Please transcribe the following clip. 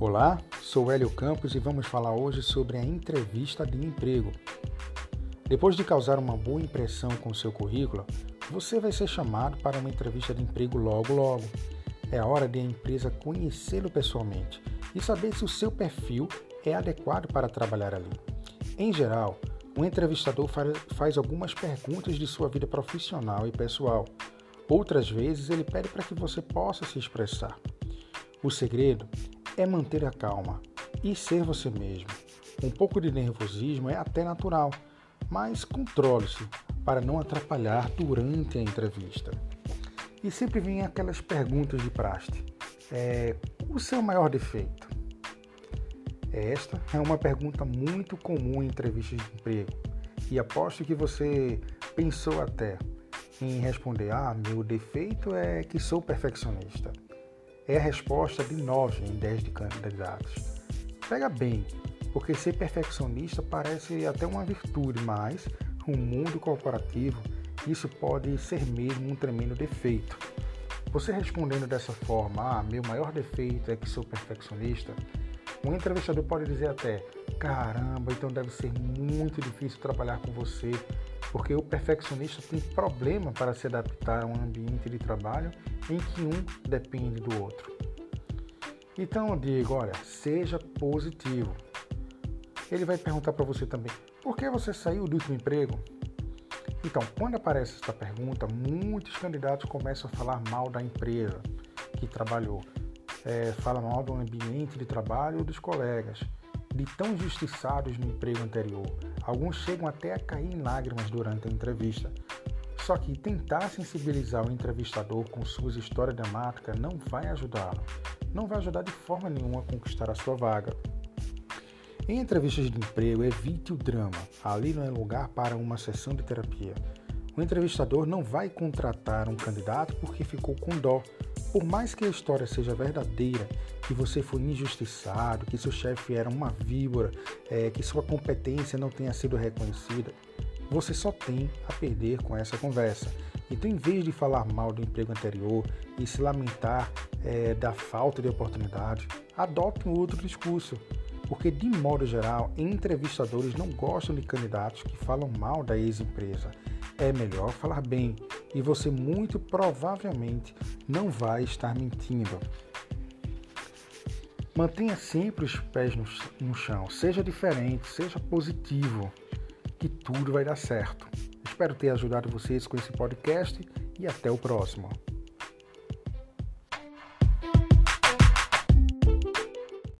Olá, sou Hélio Campos e vamos falar hoje sobre a entrevista de emprego. Depois de causar uma boa impressão com seu currículo, você vai ser chamado para uma entrevista de emprego logo logo. É a hora de a empresa conhecê-lo pessoalmente e saber se o seu perfil é adequado para trabalhar ali. Em geral, o entrevistador faz algumas perguntas de sua vida profissional e pessoal. Outras vezes, ele pede para que você possa se expressar. O segredo é manter a calma e ser você mesmo. Um pouco de nervosismo é até natural, mas controle-se para não atrapalhar durante a entrevista. E sempre vem aquelas perguntas de praste. É, o seu maior defeito? Esta é uma pergunta muito comum em entrevistas de emprego e aposto que você pensou até em responder: Ah, meu defeito é que sou perfeccionista é a resposta de 9 em 10 de candidatos. Pega bem, porque ser perfeccionista parece até uma virtude, mas no mundo corporativo isso pode ser mesmo um tremendo defeito. Você respondendo dessa forma, ah, meu maior defeito é que sou perfeccionista, um entrevistador pode dizer até, caramba, então deve ser muito difícil trabalhar com você, porque o perfeccionista tem problema para se adaptar a um ambiente de trabalho em que um depende do outro. Então eu digo, olha, seja positivo. Ele vai perguntar para você também, por que você saiu do último emprego? Então, quando aparece essa pergunta, muitos candidatos começam a falar mal da empresa que trabalhou, é, fala mal do ambiente de trabalho ou dos colegas, de tão injustiçados no emprego anterior. Alguns chegam até a cair em lágrimas durante a entrevista. Só que tentar sensibilizar o entrevistador com suas histórias dramáticas não vai ajudá-lo. Não vai ajudar de forma nenhuma a conquistar a sua vaga. Em entrevistas de emprego, evite o drama. Ali não é lugar para uma sessão de terapia. O entrevistador não vai contratar um candidato porque ficou com dó. Por mais que a história seja verdadeira, que você foi injustiçado, que seu chefe era uma víbora, é, que sua competência não tenha sido reconhecida, você só tem a perder com essa conversa. Então, em vez de falar mal do emprego anterior e se lamentar é, da falta de oportunidade, adote um outro discurso. Porque, de modo geral, entrevistadores não gostam de candidatos que falam mal da ex-empresa. É melhor falar bem e você muito provavelmente não vai estar mentindo. Mantenha sempre os pés no, no chão, seja diferente, seja positivo que tudo vai dar certo. Espero ter ajudado vocês com esse podcast e até o próximo.